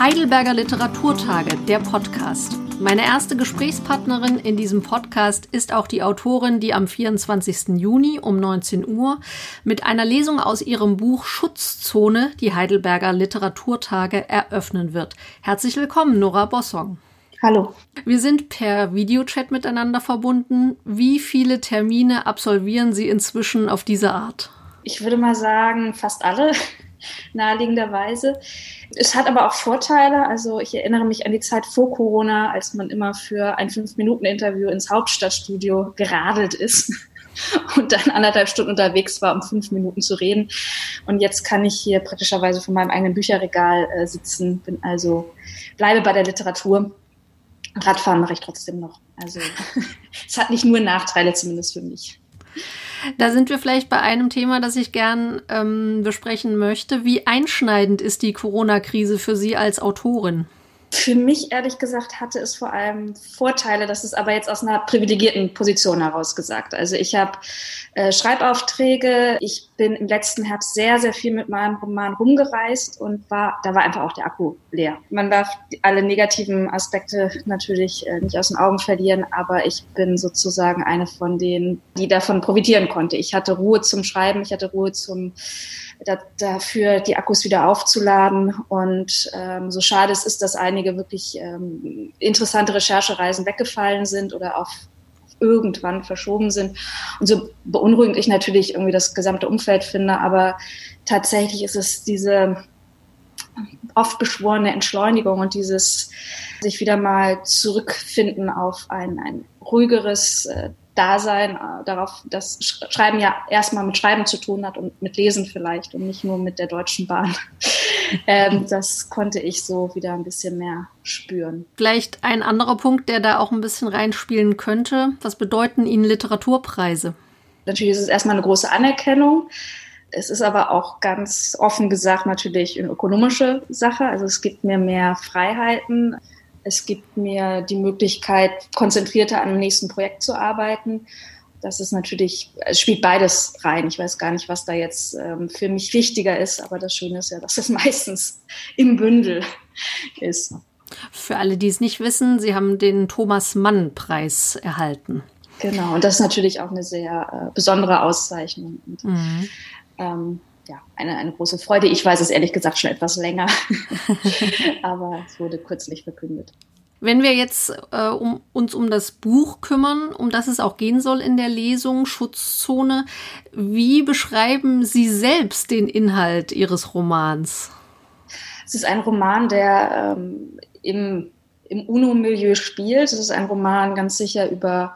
Heidelberger Literaturtage, der Podcast. Meine erste Gesprächspartnerin in diesem Podcast ist auch die Autorin, die am 24. Juni um 19 Uhr mit einer Lesung aus ihrem Buch Schutzzone die Heidelberger Literaturtage eröffnen wird. Herzlich willkommen, Nora Bossong. Hallo. Wir sind per Videochat miteinander verbunden. Wie viele Termine absolvieren Sie inzwischen auf diese Art? Ich würde mal sagen, fast alle naheliegenderweise. Es hat aber auch Vorteile. Also ich erinnere mich an die Zeit vor Corona, als man immer für ein Fünf-Minuten-Interview ins Hauptstadtstudio geradelt ist und dann anderthalb Stunden unterwegs war, um fünf Minuten zu reden. Und jetzt kann ich hier praktischerweise vor meinem eigenen Bücherregal äh, sitzen, bin also, bleibe bei der Literatur. Radfahren mache ich trotzdem noch. Also es hat nicht nur Nachteile, zumindest für mich. Da sind wir vielleicht bei einem Thema, das ich gern ähm, besprechen möchte. Wie einschneidend ist die Corona-Krise für Sie als Autorin? Für mich, ehrlich gesagt, hatte es vor allem Vorteile. Das ist aber jetzt aus einer privilegierten Position heraus gesagt. Also ich habe äh, Schreibaufträge. Ich bin im letzten Herbst sehr, sehr viel mit meinem Roman rumgereist und war, da war einfach auch der Akku leer. Man darf alle negativen Aspekte natürlich äh, nicht aus den Augen verlieren, aber ich bin sozusagen eine von denen, die davon profitieren konnte. Ich hatte Ruhe zum Schreiben, ich hatte Ruhe zum da, dafür die Akkus wieder aufzuladen. Und ähm, so schade es ist, dass einige wirklich ähm, interessante Recherchereisen weggefallen sind oder auf irgendwann verschoben sind. Und so beunruhigend ich natürlich irgendwie das gesamte Umfeld finde, aber tatsächlich ist es diese oft beschworene Entschleunigung und dieses sich wieder mal zurückfinden auf ein, ein ruhigeres, äh, Dasein, äh, darauf, dass Schreiben ja erstmal mit Schreiben zu tun hat und mit Lesen vielleicht und nicht nur mit der Deutschen Bahn. ähm, das konnte ich so wieder ein bisschen mehr spüren. Vielleicht ein anderer Punkt, der da auch ein bisschen reinspielen könnte. Was bedeuten Ihnen Literaturpreise? Natürlich ist es erstmal eine große Anerkennung. Es ist aber auch ganz offen gesagt natürlich eine ökonomische Sache. Also es gibt mir mehr Freiheiten. Es gibt mir die Möglichkeit, konzentrierter an dem nächsten Projekt zu arbeiten. Das ist natürlich, es spielt beides rein. Ich weiß gar nicht, was da jetzt ähm, für mich wichtiger ist, aber das Schöne ist ja, dass es meistens im Bündel ist. Für alle, die es nicht wissen, Sie haben den Thomas Mann Preis erhalten. Genau, und das ist natürlich auch eine sehr äh, besondere Auszeichnung. Und, mhm. ähm, ja, eine, eine große Freude. Ich weiß es ehrlich gesagt schon etwas länger, aber es wurde kürzlich verkündet. Wenn wir jetzt äh, um, uns um das Buch kümmern, um das es auch gehen soll in der Lesung Schutzzone, wie beschreiben Sie selbst den Inhalt Ihres Romans? Es ist ein Roman, der ähm, im, im UNO-Milieu spielt. Es ist ein Roman ganz sicher über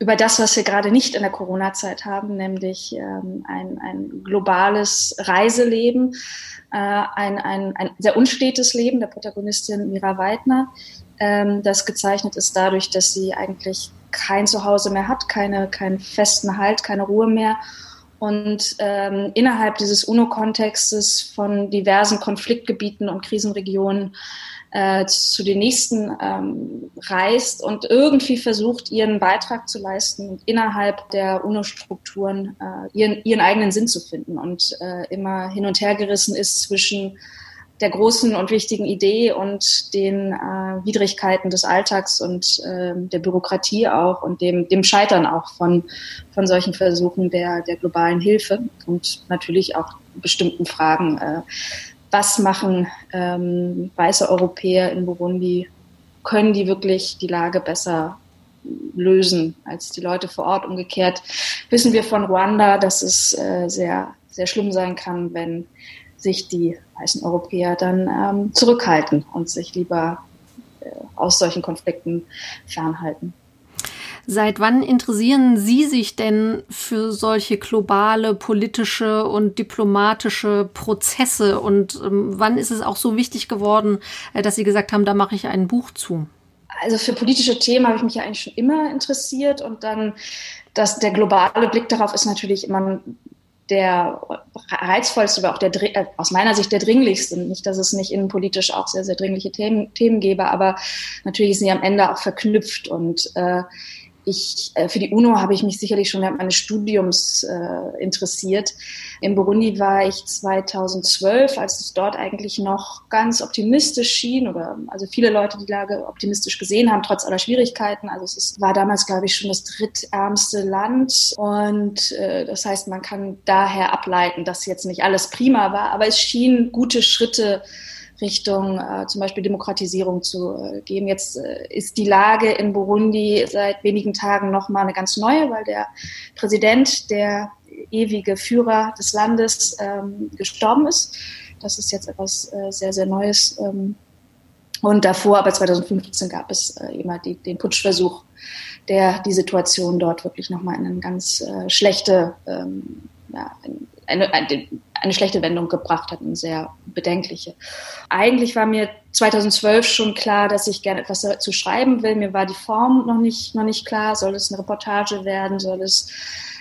über das, was wir gerade nicht in der Corona-Zeit haben, nämlich ähm, ein, ein globales Reiseleben, äh, ein, ein, ein sehr unstetes Leben der Protagonistin Mira Weidner, ähm, das gezeichnet ist dadurch, dass sie eigentlich kein Zuhause mehr hat, keine, keinen festen Halt, keine Ruhe mehr und ähm, innerhalb dieses UNO-Kontextes von diversen Konfliktgebieten und Krisenregionen äh, zu den nächsten ähm, reist und irgendwie versucht, ihren Beitrag zu leisten und innerhalb der UNO-Strukturen äh, ihren, ihren eigenen Sinn zu finden und äh, immer hin und her gerissen ist zwischen der großen und wichtigen Idee und den äh, Widrigkeiten des Alltags und äh, der Bürokratie auch und dem, dem Scheitern auch von, von solchen Versuchen der, der globalen Hilfe und natürlich auch bestimmten Fragen. Äh, was machen ähm, weiße Europäer in Burundi? Können die wirklich die Lage besser lösen als die Leute vor Ort? Umgekehrt wissen wir von Ruanda, dass es äh, sehr, sehr schlimm sein kann, wenn sich die weißen Europäer dann ähm, zurückhalten und sich lieber äh, aus solchen Konflikten fernhalten. Seit wann interessieren Sie sich denn für solche globale politische und diplomatische Prozesse? Und ähm, wann ist es auch so wichtig geworden, äh, dass Sie gesagt haben, da mache ich ein Buch zu? Also für politische Themen habe ich mich ja eigentlich schon immer interessiert und dann dass der globale Blick darauf ist natürlich immer der reizvollste, aber auch der, äh, aus meiner Sicht der dringlichste. Nicht, dass es nicht innenpolitisch auch sehr, sehr dringliche Themen, Themen gäbe, aber natürlich sind sie am Ende auch verknüpft und äh, ich, äh, für die UNO habe ich mich sicherlich schon während meines Studiums äh, interessiert. In Burundi war ich 2012, als es dort eigentlich noch ganz optimistisch schien oder also viele Leute die Lage optimistisch gesehen haben, trotz aller Schwierigkeiten. Also es ist, war damals, glaube ich, schon das drittärmste Land und äh, das heißt, man kann daher ableiten, dass jetzt nicht alles prima war, aber es schien gute Schritte Richtung äh, zum Beispiel Demokratisierung zu äh, gehen. Jetzt äh, ist die Lage in Burundi seit wenigen Tagen nochmal eine ganz neue, weil der Präsident, der ewige Führer des Landes, ähm, gestorben ist. Das ist jetzt etwas äh, sehr, sehr Neues. Ähm, und davor, aber 2015 gab es äh, immer die, den Putschversuch, der die Situation dort wirklich nochmal in eine ganz äh, schlechte, ähm, ja, eine, eine, eine schlechte Wendung gebracht hat, eine sehr bedenkliche. Eigentlich war mir 2012 schon klar, dass ich gerne etwas dazu schreiben will. Mir war die Form noch nicht, noch nicht klar. Soll es eine Reportage werden? Soll es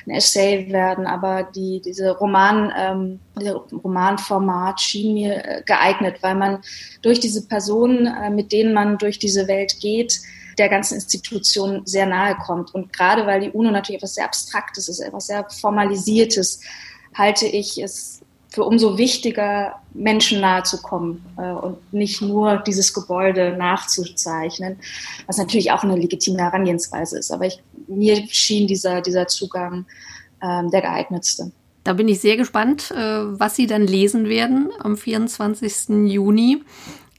ein Essay werden? Aber die, diese Roman, ähm, dieser Romanformat schien mir äh, geeignet, weil man durch diese Personen, äh, mit denen man durch diese Welt geht, der ganzen Institution sehr nahe kommt. Und gerade weil die UNO natürlich etwas sehr Abstraktes ist, etwas sehr Formalisiertes, halte ich es für umso wichtiger, Menschen nahe zu kommen äh, und nicht nur dieses Gebäude nachzuzeichnen, was natürlich auch eine legitime Herangehensweise ist. Aber ich, mir schien dieser, dieser Zugang äh, der geeignetste. Da bin ich sehr gespannt, äh, was Sie dann lesen werden am 24. Juni.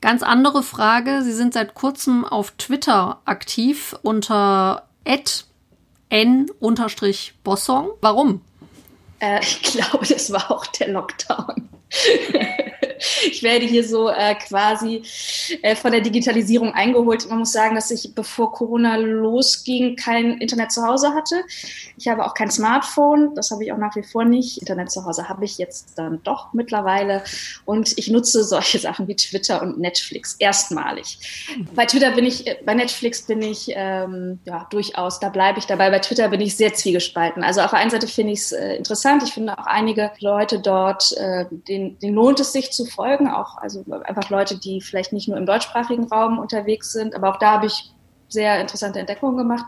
Ganz andere Frage. Sie sind seit kurzem auf Twitter aktiv unter n-bossong. Warum? Äh, ich glaube, das war auch der Lockdown. ich werde hier so äh, quasi äh, von der Digitalisierung eingeholt. Man muss sagen, dass ich, bevor Corona losging, kein Internet zu Hause hatte. Ich habe auch kein Smartphone, das habe ich auch nach wie vor nicht. Internet zu Hause habe ich jetzt dann doch mittlerweile. Und ich nutze solche Sachen wie Twitter und Netflix erstmalig. Bei Twitter bin ich, äh, bei Netflix bin ich ähm, ja durchaus, da bleibe ich dabei. Bei Twitter bin ich sehr zwiegespalten. Also auf der einen Seite finde ich es äh, interessant. Ich finde auch einige Leute dort, äh, den, den lohnt es sich zu folgen, auch also einfach Leute, die vielleicht nicht nur im deutschsprachigen Raum unterwegs sind, aber auch da habe ich sehr interessante Entdeckungen gemacht.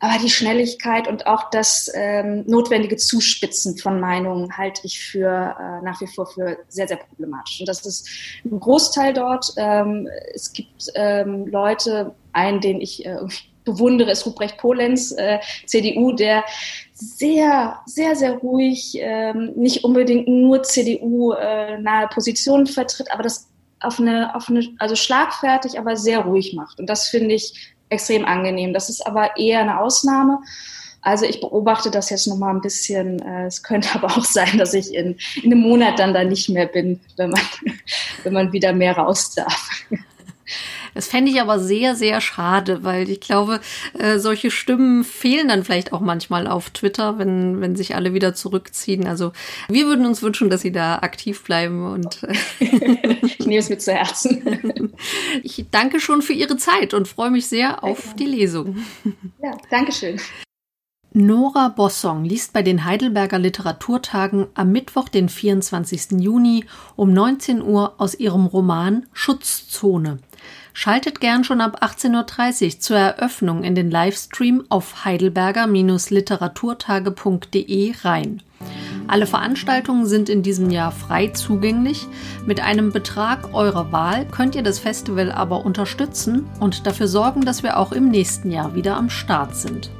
Aber die Schnelligkeit und auch das ähm, notwendige Zuspitzen von Meinungen halte ich für äh, nach wie vor für sehr, sehr problematisch. Und das ist ein Großteil dort. Ähm, es gibt ähm, Leute, einen, den ich äh, bewundere, ist Ruprecht Polenz, äh, CDU, der sehr, sehr, sehr ruhig, ähm, nicht unbedingt nur CDU-nahe äh, Positionen vertritt, aber das auf eine, auf eine, also schlagfertig, aber sehr ruhig macht. Und das finde ich extrem angenehm. Das ist aber eher eine Ausnahme. Also ich beobachte das jetzt noch mal ein bisschen. Äh, es könnte aber auch sein, dass ich in, in einem Monat dann da nicht mehr bin, wenn man, wenn man wieder mehr raus darf. Das fände ich aber sehr, sehr schade, weil ich glaube, äh, solche Stimmen fehlen dann vielleicht auch manchmal auf Twitter, wenn, wenn sich alle wieder zurückziehen. Also wir würden uns wünschen, dass Sie da aktiv bleiben und äh, ich nehme es mit zu Herzen. ich danke schon für Ihre Zeit und freue mich sehr auf die Lesung. Ja, danke schön. Nora Bossong liest bei den Heidelberger Literaturtagen am Mittwoch, den 24. Juni um 19 Uhr aus ihrem Roman Schutzzone. Schaltet gern schon ab 18.30 Uhr zur Eröffnung in den Livestream auf heidelberger-literaturtage.de rein. Alle Veranstaltungen sind in diesem Jahr frei zugänglich. Mit einem Betrag eurer Wahl könnt ihr das Festival aber unterstützen und dafür sorgen, dass wir auch im nächsten Jahr wieder am Start sind.